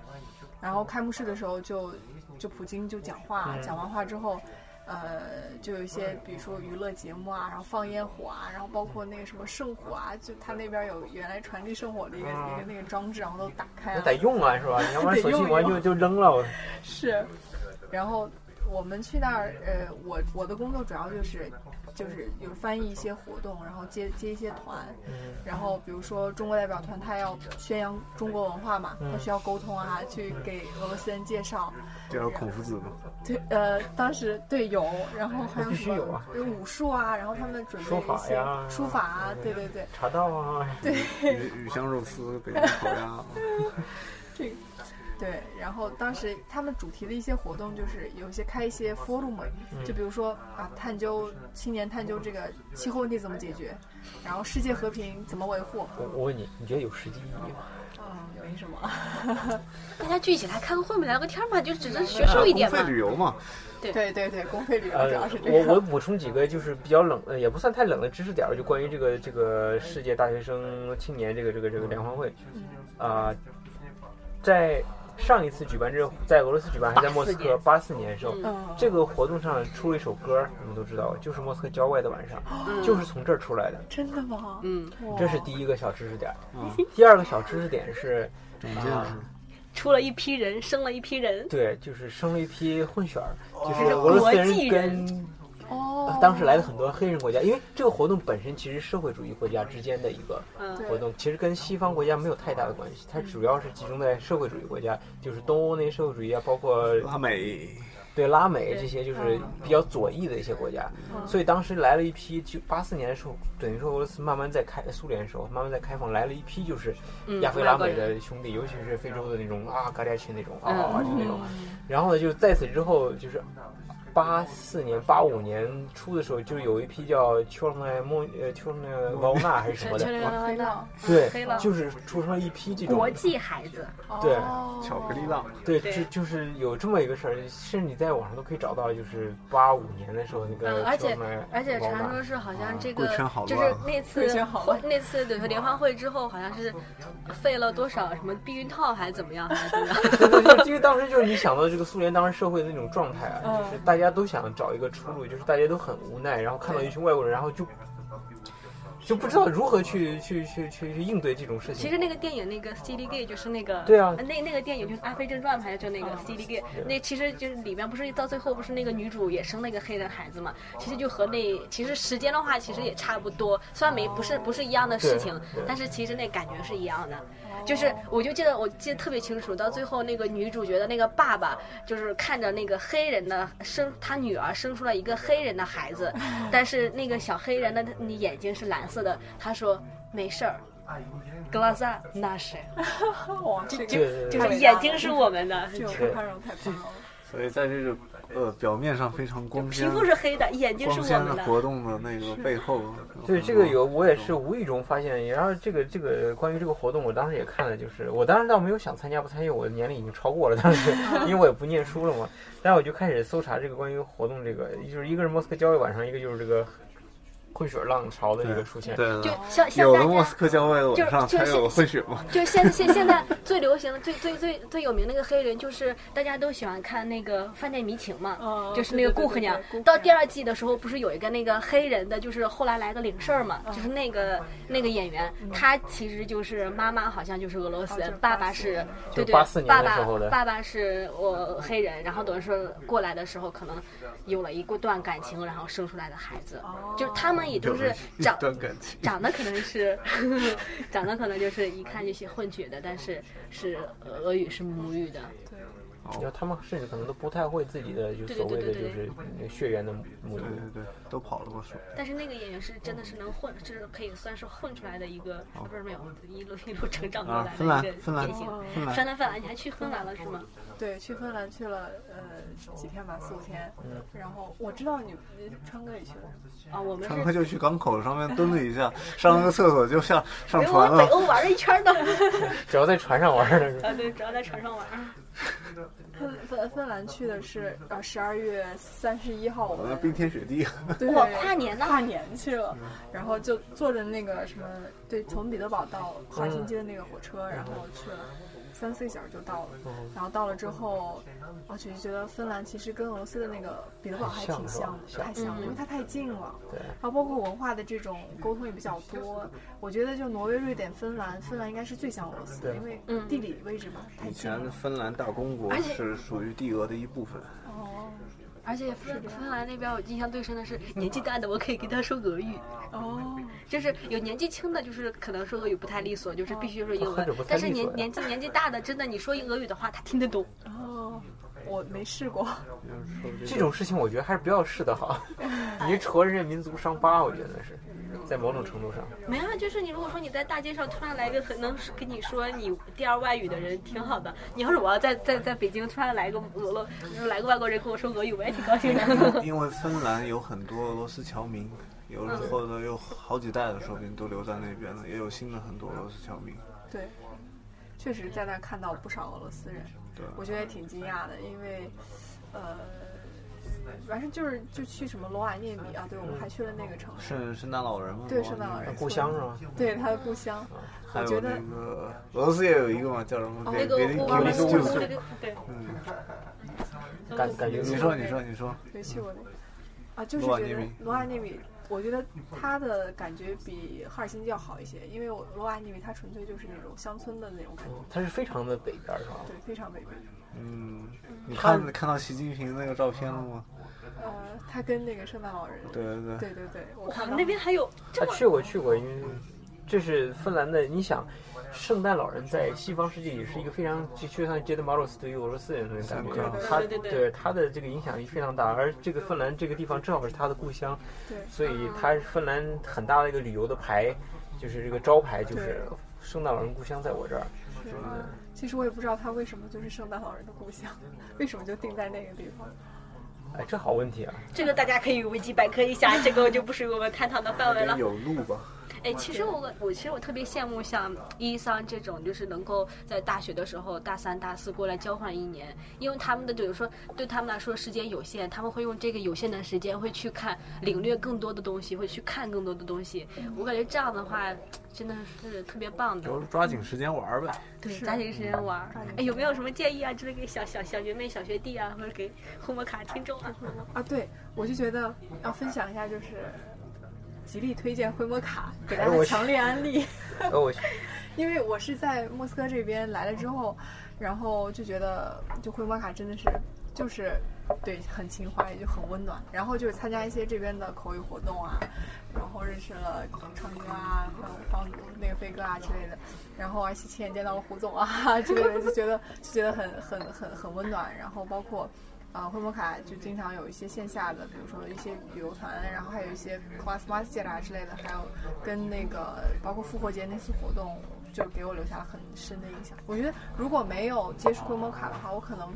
然后开幕式的时候就就普京就讲话，讲完话之后。呃，就有一些，比如说娱乐节目啊，然后放烟火啊，然后包括那个什么圣火啊，就他那边有原来传递圣火的一个、一个那个装置，然后都打开了。那得用啊，是吧？<laughs> 你要不然得索性用用完就就扔了。我是，然后我们去那儿，呃，我我的工作主要就是就是有翻译一些活动，然后接接一些团，嗯然后比如说中国代表团，他要宣扬中国文化嘛，他需要沟通啊，去给俄罗斯人介绍。介绍孔夫子吗？对，呃，当时对有，然后还有什么有啊有武术啊，然后他们准备书法一些呀书法啊，对对对，茶道啊，对 <laughs> 鱼鱼香肉丝、北京烤鸭，<laughs> 这个。对，然后当时他们主题的一些活动就是有一些开一些 forum，就比如说啊，探究青年探究这个气候问题怎么解决，然后世界和平怎么维护。我我问你，你觉得有实际意义吗？嗯，没什么。<laughs> 大家聚起来开个会嘛，聊个天嘛，就只能学术一点嘛公费。旅游嘛，对对对，公费旅游呃主要是，这我我。补充几个就是比较冷呃，也不算太冷的知识点儿，就关于这个这个世界大学生青年这个这个这个联欢会，啊、在上一次举办这在俄罗斯举办还在莫斯科八四年的时候，嗯，这个活动上出了一首歌，你们都知道，就是莫斯科郊外的晚上，就是从这儿出来的。真的吗？嗯，这是第一个小知识点。第二个小知识点是，啊。出了一批人，生了一批人。对，就是生了一批混血儿，就就是俄罗斯国际人。人跟哦，当时来了很多黑人国家，因为这个活动本身其实社会主义国家之间的一个活动，其实跟西方国家没有太大的关系，它主要是集中在社会主义国家，就是东欧那些社会主义啊，包括拉美，对拉美这些就是比较左翼的一些国家，所以当时来了一批，就八四年的时候，等于说俄罗斯慢慢在开苏联的时候，慢慢在开放，来了一批就是嗯亚非拉美的兄弟，尤其是非洲的那种啊，嘎达奇那种啊嗯就那种，然后呢，就在此之后就是。八四年、八五年初的时候，就是有一批叫丘尔奈莫呃丘尔奈瓦乌纳还是什么的，<laughs> 对就是出生了一批这种。国际孩子，对。哦巧克力浪，对，就就是有这么一个事儿，甚至你在网上都可以找到，就是八五年的时候那个嗯而且而且传说是好像这个就是那次那次对联欢会之后，好像是费了多少什么避孕套还是怎么样，还是怎么样？对对对，因为当时就是你想到这个苏联当时社会的那种状态啊，嗯。就是大家都想找一个出路，就是大家都很无奈，然后看到一群外国人，然后就就不知道如何去去去去去应对这种事情。其实那个电影那个《Steely Gay》就是那个对啊那那个电影就是《阿飞正传》拍的，就那个《Steely Gay》，那其实就是里面不是到最后不是那个女主也生了一个黑人孩子嘛？其实就和那其实时间的话其实也差不多，虽然没不是不是一样的事情但是其实那感觉是一样的。就是我就记得我记得特别清楚，到最后那个女主角的那个爸爸就是看着那个黑人的生他女儿生出了一个黑人的孩子，<laughs> 但是那个小黑人的眼睛是蓝色的，他说没事儿。格拉萨那是，哇，这个对对对就是眼睛是我们的，这种宽容太棒了。所以在这个呃表面上非常光皮鲜、肤是黑的，眼睛是光我们的活动的那个背后，对这个有，我也是无意中发现。然后这个这个关于这个活动，我当时也看了，就是我当时倒没有想参加不参与，我的年龄已经超过了，当时 <laughs> 因为我也不念书了嘛。然后我就开始搜查这个关于活动，这个就是一个是莫斯科郊外晚上，一个就是这个混血浪潮的一个出现。对就像像大有了莫斯，科郊外的晚上就才有混血嘛。就现现现在 <laughs> 最流行的、最最最最有名的那个黑人，就是大家都喜欢看那个《饭店迷情》嘛，哦就是那个顾客娘对对对对顾。客到第二季的时候，不是有一个那个黑人的，就是后来来个领事儿嘛，就是那个那个演员，他其实就是妈妈好像就是俄罗斯人哦，爸爸是对对就84，年爸爸的时候的爸爸是我黑人，然后等于说过来的时候可能有了一段感情，然后生出来的孩子，就是他们也就是长段感情，长得可能是，<laughs> 长得可能就是一看就是混血的，但是是俄语是母语的。对，然后他们甚至可能都不太会自己的就对对所谓的对对就是血缘的母语对。对对，都跑了过去。但是那个演员是真的是能混，就是可以算是混出来的一个，啊不是没有一路一路成长过来的一个芬兰典型。芬兰芬兰，芬兰，你还去芬兰了是吗？对，去芬兰去了呃几天吧，四五天。然后我知道你你川哥也去了，啊，我们川哥就去港口上面蹲了一下，上了个厕所就下 <laughs> 上船了。我北欧玩了一圈呢。<laughs> 只要在船上玩的是？啊，对，主要在船上玩。芬芬芬兰去的是呃十二月三十一号，我们那冰天雪地，<laughs> 对跨年呢跨年去了，然后就坐着那个什么，对，从彼得堡到赫尔辛基的那个火车，然后去了三四个小时就到了，然后到了之后，我就觉得芬兰其实跟俄罗斯的那个彼得堡还挺像的，太像了，嗯因为它太近了，对然后包括文化的这种沟通也比较多。我觉得就挪威、瑞典、芬兰，芬兰应该是最像俄罗斯的，因为嗯地理位置嘛，太以近了前。芬兰大公国是属于帝俄的一部分。哦而且芬芬兰那边我印象最深的是年纪大的，我可以跟他说俄语。哦，<laughs> 就是有年纪轻的，就是可能说俄语不太利索，就是必须说英文但是年年纪年纪大的，真的你说俄语的话，他听得懂。哦，我没试过。这种事情我觉得还是不要试的好，<laughs> 你戳人家民族伤疤，我觉得是在某种程度上。没有啊，就是你如果说你在大街上突然来一个很能跟你说你第二外语的人，挺好的。你要是我要在在在北京突然来个俄罗来个外国人跟我说俄语，我也挺高兴的。<laughs> 因为芬兰有很多俄罗斯侨民，有或者有好几代的，说不定都留在那边了，也有新的很多俄罗斯侨民。对，确实在那儿看到不少俄罗斯人，对，我觉得也挺惊讶的，因为，呃，反正就是就去什么罗瓦涅米啊，对，我们还去了那个城市，圣圣诞老人吗？对，圣诞老人故乡是吗？对他的故乡，还有我觉得那个俄罗斯也有一个嘛，叫什么？那个别我我们别别我那个对，嗯，感感觉你说你说你说，没去过那个，啊，就是觉得罗瓦涅米罗瓦涅米，我觉得他的感觉比哈尔辛基要好一些，因为我罗瓦涅米它纯粹就是那种乡村的那种感觉，它是非常的北边是吧？对，非常北边。嗯，你看看到习近平那个照片了吗？呃，他跟那个圣诞老人，对对对，对对对，我哇看，到那边还有这么他去过去过，因为这是芬兰的。你想，圣诞老人在西方世界也是一个非常就就像杰德马罗斯对于俄罗斯人的感觉他对他的这个影响力非常大。而这个芬兰这个地方正好是他的故乡，对所以他芬兰很大的一个旅游的牌，就是这个招牌就是圣诞老人故乡在我这儿。是其实我也不知道他为什么就是圣诞老人的故乡，为什么就定在那个地方。哎，这好问题啊！这个大家可以维基百科一下，这个就不属于我们探讨的范围了。有路吧？哎，其实我我其实我特别羡慕像伊桑这种，就是能够在大学的时候大三大四过来交换一年，因为他们的比如说对他们来说时间有限，他们会用这个有限的时间会去看领略更多的东西，会去看更多的东西。我感觉这样的话真的是特别棒的。就是抓紧时间玩儿呗。对，抓紧时间玩儿。哎，有没有什么建议啊？之类给小小小学妹、小学弟啊，或者给红魔卡听众啊？啊，对，我就觉得要分享一下，就是极力推荐灰摩卡，给大家强烈安利。呃，我 <laughs> 因为我是在莫斯科这边来了之后，然后就觉得就灰摩卡真的是就是对很情怀，也就很温暖。然后就是参加一些这边的口语活动啊，然后认识了唱歌啊、还有方那个飞哥啊之类的，然后而且亲眼见到了胡总啊 <laughs> 之类的，就觉得就觉得很很很很温暖。然后包括。啊，灰摩卡就经常有一些线下的，比如说一些旅游团，然后还有一些 class master 啊之类的，还有跟那个包括复活节那次活动，就给我留下了很深的印象。我觉得如果没有接触灰摩卡的话，我可能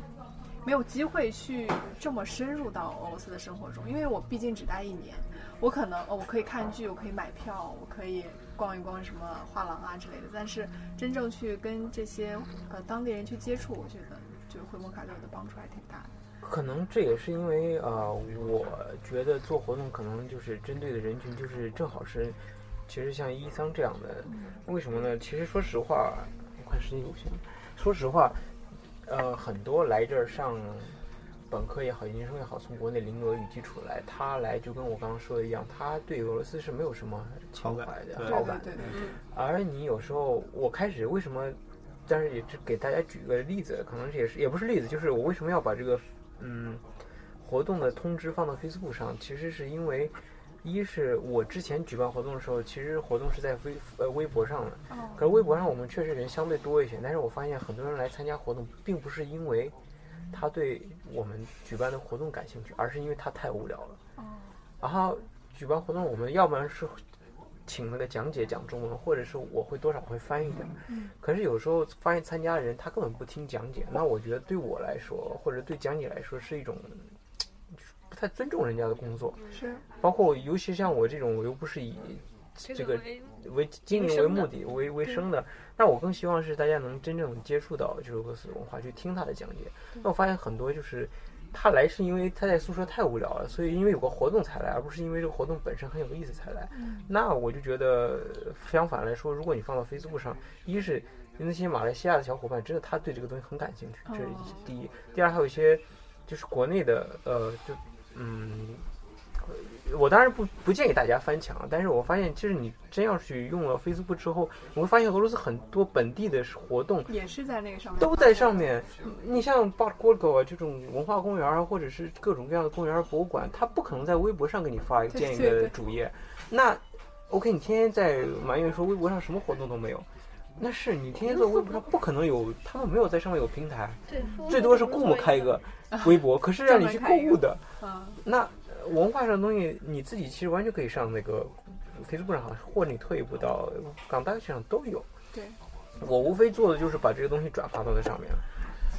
没有机会去这么深入到俄罗斯的生活中，因为我毕竟只待一年，我可能哦，我可以看剧，我可以买票，我可以逛一逛什么画廊啊之类的，但是真正去跟这些呃当地人去接触，我觉得就灰摩卡对我的帮助还挺大的。可能这也是因为呃，我觉得做活动可能就是针对的人群就是正好是，其实像伊桑这样的，为什么呢？其实说实话，我看时间有限，说实话，呃，很多来这儿上本科也好，研究生也好，从国内零俄语基础来，他来就跟我刚刚说的一样，他对俄罗斯是没有什么情怀的好感的对对对，而你有时候，我开始为什么，但是也只给大家举个例子，可能也是也不是例子，就是我为什么要把这个嗯活动的通知放到 Facebook 上，其实是因为，一是我之前举办活动的时候，其实活动是在微呃微博上的，哦可是微博上我们确实人相对多一些，但是我发现很多人来参加活动，并不是因为他对我们举办的活动感兴趣，而是因为他太无聊了。哦然后举办活动，我们要不然是请那个讲解讲中文，或者是我会多少会翻译点儿。嗯可是有时候发现参加的人他根本不听讲解，那我觉得对我来说，或者对讲解来说是一种就是不太尊重人家的工作。是包括尤其像我这种，我又不是以这个为为经营为目的为为生的，那我更希望是大家能真正接触到就是俄罗斯文化，去听他的讲解。那我发现很多就是他来是因为他在宿舍太无聊了，所以因为有个活动才来，而不是因为这个活动本身很有意思才来。那我就觉得相反来说，如果你放到 Facebook 上，一是那些马来西亚的小伙伴真的他对这个东西很感兴趣，这是第一。第二还有一些就是国内的呃，就嗯。我当然不不建议大家翻墙，但是我发现，其实你真要去用了 Facebook 之后，你会发现俄罗斯很多本地的活动也是在那个上面都在上面。你像 b a r g o r g o 啊这种文化公园啊，或者是各种各样的公园博物馆，它不可能在微博上给你发建一个对对主页。那 OK，你天天在埋怨说微博上什么活动都没有，那是你天天做微博上不可能有，他们没有在上面有平台，最多是雇我开一个微博，可是让你去购物的。啊，那呃文化上的东西，你自己其实完全可以上那个 Facebook 上，或者你退一步到港大上都有。对，我无非做的就是把这个东西转发到那上面。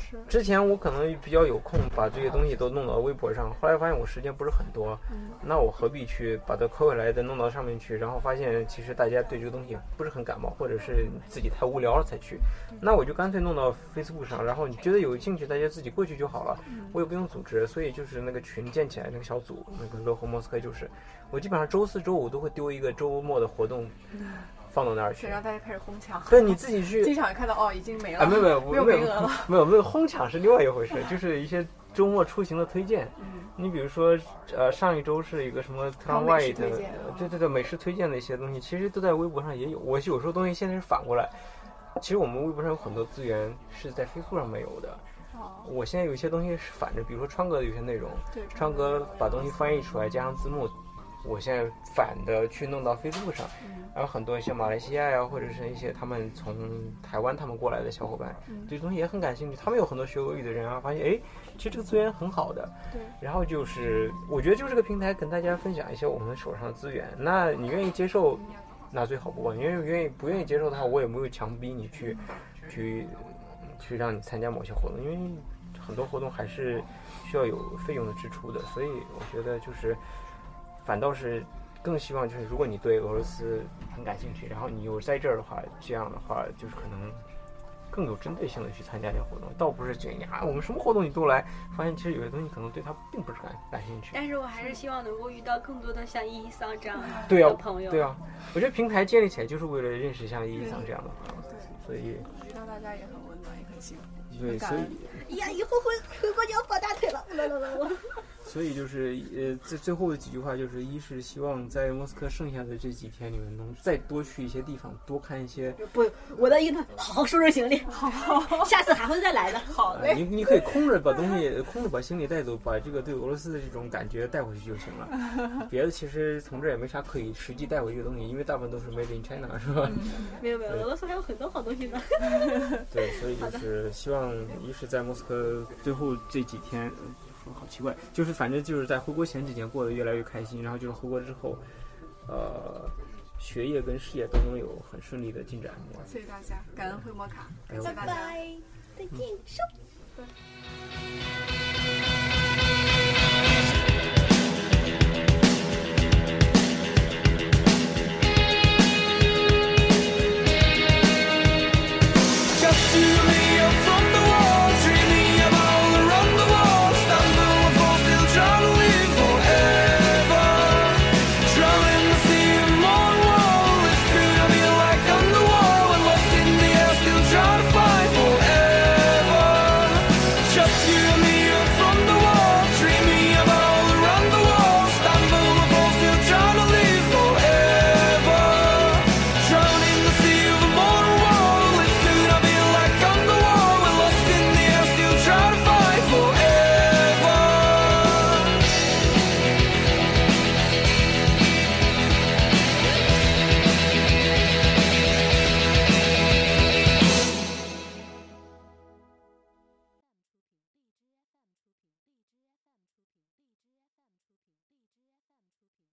是。之前我可能比较有空，把这些东西都弄到微博上，后来发现我时间不是很多，嗯。那我何必去把它抠回来再弄到上面去？然后发现其实大家对这个东西不是很感冒，或者是自己太无聊了才去，那我就干脆弄到 Facebook 上，然后你觉得有兴趣，大家自己过去就好了，我也不用组织，所以就是那个群建起来那个小组，那个乐活莫斯科就是，我基本上周四周五都会丢一个周末的活动放到那儿去对，，让大家开始哄抢。对，你自己去 <laughs> 机场看到哦，已经没了，啊，没有没有没有没有名额了。没有没有哄抢是另外一回事，就是一些周末出行的推荐。嗯，你比如说，呃，上一周是一个什么特朗美食 White，对对对，美食推荐的一些东西，其实都在微博上也有。我有时候东西现在是反过来，其实我们微博上有很多资源是在飞速上没有的。哦，我现在有一些东西是反着，比如说川哥的有些内容，对，川哥把东西翻译出来加上字幕，我现在反的去弄到 Facebook 上，嗯然后很多一些马来西亚呀，或者是一些他们从台湾他们过来的小伙伴，嗯对东西也很感兴趣。他们有很多学俄语的人啊，发现哎，其实这个资源很好的。对，然后就是我觉得就这个平台跟大家分享一些我们手上的资源。那你愿意接受，那最好不过；你愿意愿意不愿意接受的话，我也没有强逼你去去去让你参加某些活动，因为很多活动还是 <sniffs> 需要有费用的支出的，所以我觉得就是反倒是更希望就是如果你对俄罗斯很感兴趣，然后你又在这儿的话，这样的话就是可能。更有针对性的去参加这些活动，倒不是觉得啊，我们什么活动你都来，发现其实有些东西可能对他并不是感感兴趣。但是我还是希望能够遇到更多的像伊伊桑这样对啊的朋友。对啊，我觉得平台建立起来就是为了认识像伊伊桑这样的朋友，所以遇到大家也很温暖，也很幸福。对，所以哎呀，以后回回国就要抱大腿了。来来来，我。所以就是呃，最最后的几句话就是：一是希望在莫斯科剩下的这几天，里面能再多去一些地方，多看一些。不，我的意思，好好收拾行李，好，好下次还会再来的。好呃你你可以空着把东西，空着把行李带走，把这个对俄罗斯的这种感觉带回去就行了。<laughs> 别的其实从这儿也没啥可以实际带回去的东西，因为大部分都是 Made in China，是吧？没有没有，俄罗斯还有很多好东西呢。对，所以就是希望一是在莫斯科最后这几天，好奇怪，就是反正就是在回国前几天过得越来越开心，然后就是回国之后，呃，学业跟事业都能有很顺利的进展。谢谢大家，感恩回摩卡，感谢大家，再见，收。